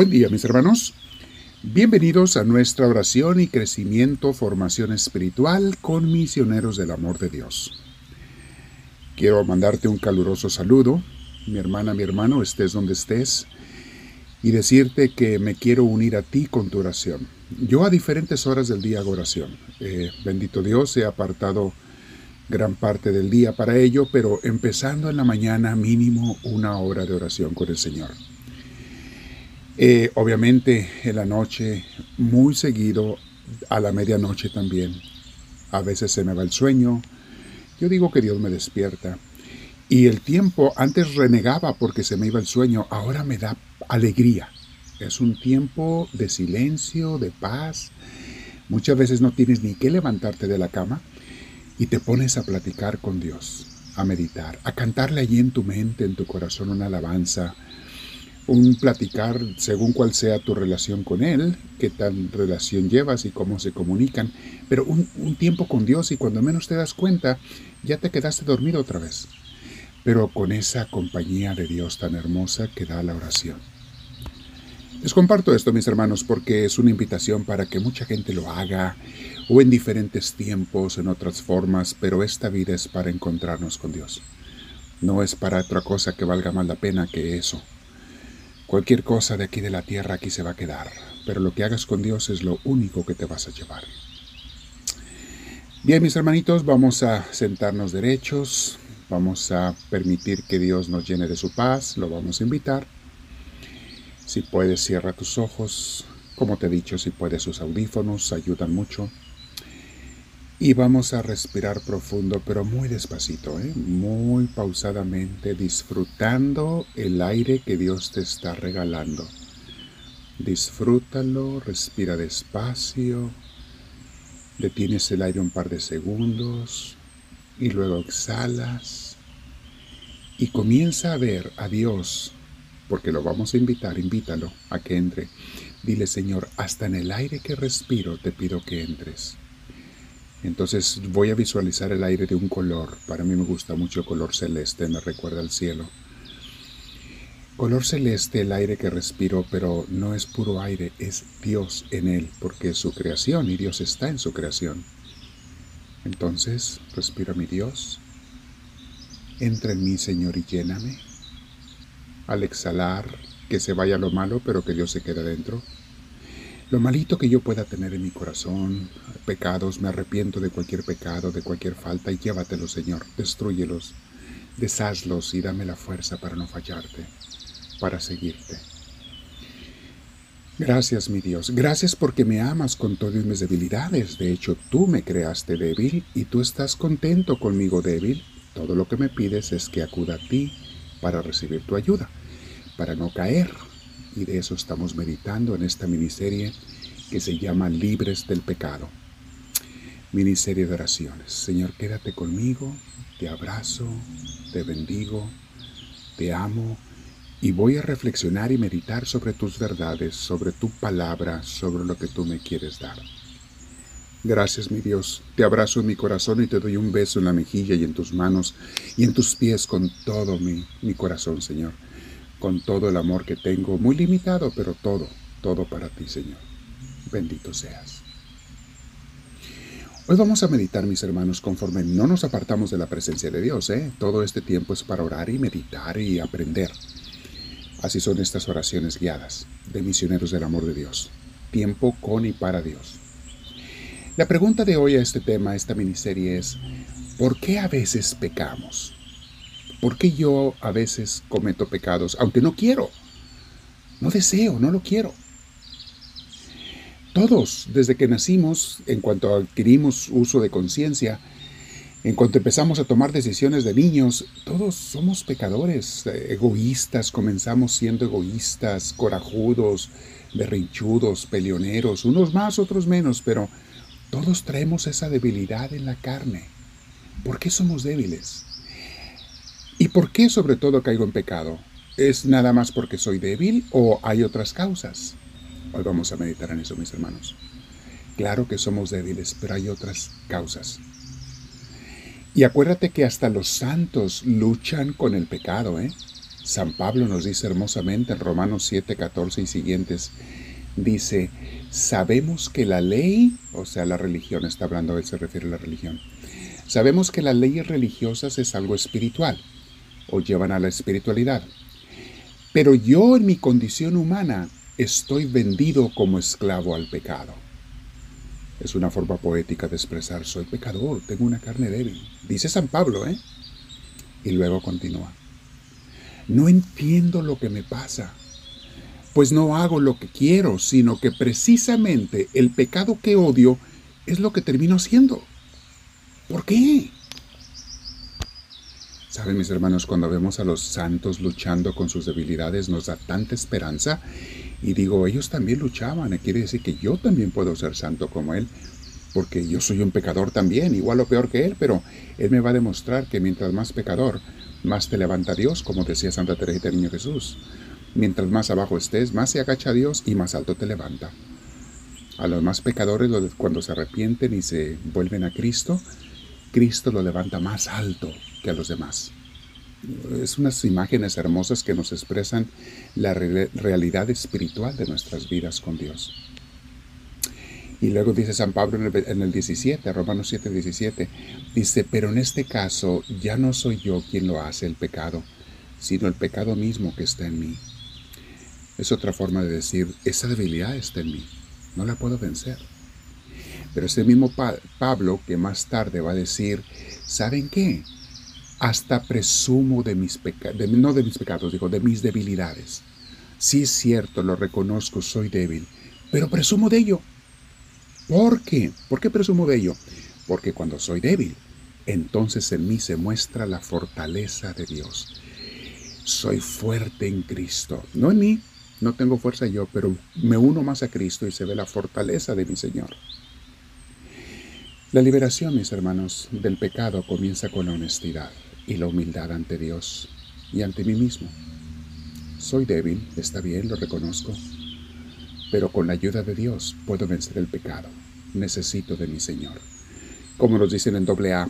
Buen día mis hermanos. Bienvenidos a nuestra oración y crecimiento, formación espiritual con misioneros del amor de Dios. Quiero mandarte un caluroso saludo, mi hermana, mi hermano, estés donde estés, y decirte que me quiero unir a ti con tu oración. Yo a diferentes horas del día hago oración. Eh, bendito Dios, he apartado gran parte del día para ello, pero empezando en la mañana mínimo una hora de oración con el Señor. Eh, obviamente en la noche, muy seguido, a la medianoche también. A veces se me va el sueño. Yo digo que Dios me despierta. Y el tiempo antes renegaba porque se me iba el sueño, ahora me da alegría. Es un tiempo de silencio, de paz. Muchas veces no tienes ni que levantarte de la cama y te pones a platicar con Dios, a meditar, a cantarle allí en tu mente, en tu corazón una alabanza, un platicar según cuál sea tu relación con Él, qué tal relación llevas y cómo se comunican, pero un, tiempo con Dios y cuando menos te das cuenta, ya te quedaste dormido otra vez, pero con esa compañía de Dios tan hermosa que da la oración. Les comparto esto, mis hermanos, porque es una invitación para que mucha gente lo haga, o en diferentes tiempos, en otras formas, pero esta vida es para encontrarnos con Dios. No es para otra cosa que valga más la pena que eso. Cualquier cosa de aquí de la tierra aquí se va a quedar, pero lo que hagas con Dios es lo único que te vas a llevar. Bien, mis hermanitos, vamos a sentarnos derechos, vamos a permitir que Dios nos llene de su paz, lo vamos a invitar. Si puedes, cierra tus ojos. Como te he dicho, si puedes, sus audífonos ayudan mucho. Y vamos a respirar profundo, pero muy despacito, ¿eh? muy pausadamente, disfrutando el aire que Dios te está regalando. Disfrútalo, respira despacio, detienes el aire un par de segundos y luego exhalas y comienza a ver a Dios, porque lo vamos a invitar, invítalo a que entre. Dile, Señor, hasta en el aire que respiro te pido que entres. Entonces voy a visualizar el aire de un color. Para mí me gusta mucho el color celeste, me recuerda al cielo. Color celeste, el aire que respiro, pero no es puro aire, es Dios en él, porque es su creación y Dios está en su creación. Entonces, respira mi Dios. Entra en mí, Señor, y lléname. Al exhalar, que se vaya lo malo, pero que Dios se quede dentro. Lo malito que yo pueda tener en mi corazón, pecados, me arrepiento de cualquier pecado, de cualquier falta, y llévatelos, Señor, destruyelos, deshazlos y dame la fuerza para no fallarte, para seguirte. Gracias, mi Dios. Gracias porque me amas con todas mis debilidades. De hecho, tú me creaste débil y tú estás contento conmigo débil. Todo lo que me pides es que acuda a ti para recibir tu ayuda, para no caer, y de eso estamos meditando en esta miniserie que se llama Libres del Pecado. Miniserie de oraciones. Señor, quédate conmigo, te abrazo, te bendigo, te amo y voy a reflexionar y meditar sobre tus verdades, sobre tu palabra, sobre lo que tú me quieres dar. Gracias, mi Dios. Te abrazo en mi corazón y te doy un beso en la mejilla y en tus manos y en tus pies con todo mi, mi corazón, Señor con todo el amor que tengo, muy limitado, pero todo, todo para ti, Señor. Bendito seas. Hoy vamos a meditar, mis hermanos, conforme no nos apartamos de la presencia de Dios. ¿eh? Todo este tiempo es para orar y meditar y aprender. Así son estas oraciones guiadas de misioneros del amor de Dios. Tiempo con y para Dios. La pregunta de hoy a este tema, a esta miniserie es, ¿por qué a veces pecamos? ¿Por qué yo a veces cometo pecados, aunque no quiero? No deseo, no lo quiero. Todos, desde que nacimos, en cuanto adquirimos uso de conciencia, en cuanto empezamos a tomar decisiones de niños, todos somos pecadores, egoístas, comenzamos siendo egoístas, corajudos, berrinchudos, peleoneros, unos más, otros menos, pero todos traemos esa debilidad en la carne. ¿Por qué somos débiles? ¿Y por qué sobre todo caigo en pecado? ¿Es nada más porque soy débil o hay otras causas? Hoy vamos a meditar en eso, mis hermanos. Claro que somos débiles, pero hay otras causas. Y acuérdate que hasta los santos luchan con el pecado, ¿eh? San Pablo nos dice hermosamente en Romanos 7, 14 y siguientes, dice, sabemos que la ley, o sea, la religión, está hablando, él se refiere a la religión, sabemos que las leyes religiosas es algo espiritual, o llevan a la espiritualidad. Pero yo en mi condición humana estoy vendido como esclavo al pecado. Es una forma poética de expresar, soy pecador, tengo una carne débil. Dice San Pablo, ¿eh? Y luego continúa. No entiendo lo que me pasa, pues no hago lo que quiero, sino que precisamente el pecado que odio es lo que termino haciendo. ¿Por qué? Saben mis hermanos, cuando vemos a los santos luchando con sus debilidades nos da tanta esperanza y digo, ellos también luchaban, quiere decir que yo también puedo ser santo como Él, porque yo soy un pecador también, igual o peor que Él, pero Él me va a demostrar que mientras más pecador, más te levanta Dios, como decía Santa Teresa del Niño Jesús. Mientras más abajo estés, más se agacha Dios y más alto te levanta. A los más pecadores, cuando se arrepienten y se vuelven a Cristo, Cristo lo levanta más alto que a los demás. Es unas imágenes hermosas que nos expresan la realidad espiritual de nuestras vidas con Dios. Y luego dice San Pablo en el, en el 17, Romanos 7, 17, dice, pero en este caso ya no soy yo quien lo hace el pecado, sino el pecado mismo que está en mí. Es otra forma de decir, esa debilidad está en mí, no la puedo vencer. Pero ese mismo Pablo que más tarde va a decir, ¿saben qué? hasta presumo de mis pecados, no de mis pecados, digo, de mis debilidades. Sí es cierto, lo reconozco, soy débil, pero presumo de ello. ¿Por qué? ¿Por qué presumo de ello? Porque cuando soy débil, entonces en mí se muestra la fortaleza de Dios. Soy fuerte en Cristo, no en mí, no tengo fuerza yo, pero me uno más a Cristo y se ve la fortaleza de mi Señor. La liberación, mis hermanos, del pecado comienza con la honestidad y la humildad ante Dios y ante mí mismo. Soy débil, está bien, lo reconozco, pero con la ayuda de Dios puedo vencer el pecado. Necesito de mi Señor. Como nos dicen en AA,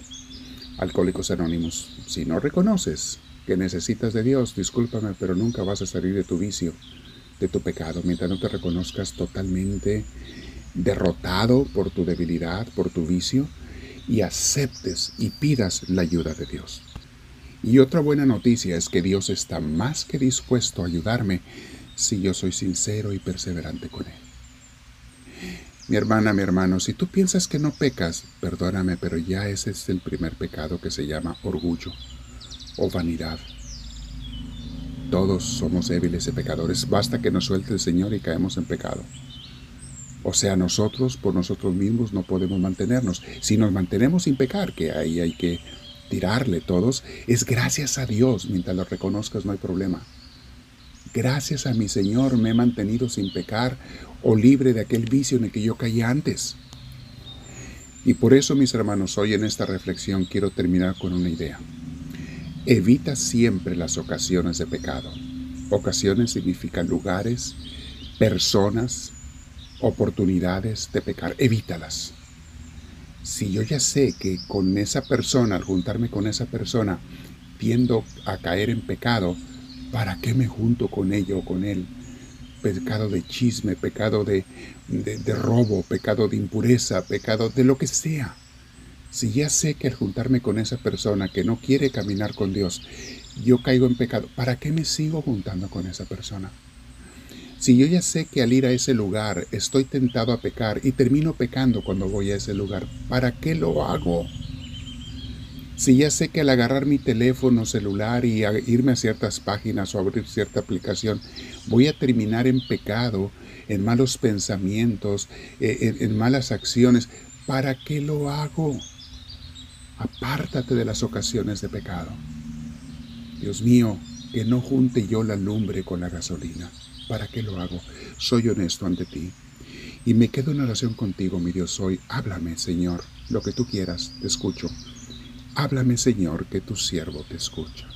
Alcohólicos Anónimos, si no reconoces que necesitas de Dios, discúlpame, pero nunca vas a salir de tu vicio, de tu pecado, mientras no te reconozcas totalmente derrotado por tu debilidad, por tu vicio, y aceptes y pidas la ayuda de Dios. Y otra buena noticia es que Dios está más que dispuesto a ayudarme si yo soy sincero y perseverante con Él. Mi hermana, mi hermano, si tú piensas que no pecas, perdóname, pero ya ese es el primer pecado que se llama orgullo o vanidad. Todos somos débiles y pecadores, basta que nos suelte el Señor y caemos en pecado. O sea, nosotros por nosotros mismos no podemos mantenernos. Si nos mantenemos sin pecar, que ahí hay que tirarle todos, es gracias a Dios. Mientras lo reconozcas no hay problema. Gracias a mi Señor me he mantenido sin pecar o libre de aquel vicio en el que yo caí antes. Y por eso, mis hermanos, hoy en esta reflexión quiero terminar con una idea. Evita siempre las ocasiones de pecado. Ocasiones significan lugares, personas, oportunidades de pecar. Evítalas si yo ya sé que con esa persona, al juntarme con esa persona, tiendo a caer en pecado, ¿para qué me junto con ella o con él? Pecado de chisme, pecado de, de, robo, pecado de impureza, pecado de lo que sea. Si ya sé que al juntarme con esa persona que no quiere caminar con Dios, yo caigo en pecado, ¿para qué me sigo juntando con esa persona? Si yo ya sé que al ir a ese lugar estoy tentado a pecar y termino pecando cuando voy a ese lugar, ¿para qué lo hago? Si ya sé que al agarrar mi teléfono celular y irme a ciertas páginas o abrir cierta aplicación, voy a terminar en pecado, en malos pensamientos, e, en, en malas acciones, ¿para qué lo hago? Apártate de las ocasiones de pecado. Dios mío, que no junte yo la lumbre con la gasolina. ¿Para qué lo hago? Soy honesto ante ti. Y me quedo en oración contigo, mi Dios, hoy. Háblame, Señor, lo que tú quieras, te escucho. Háblame, Señor, que tu siervo te escucha.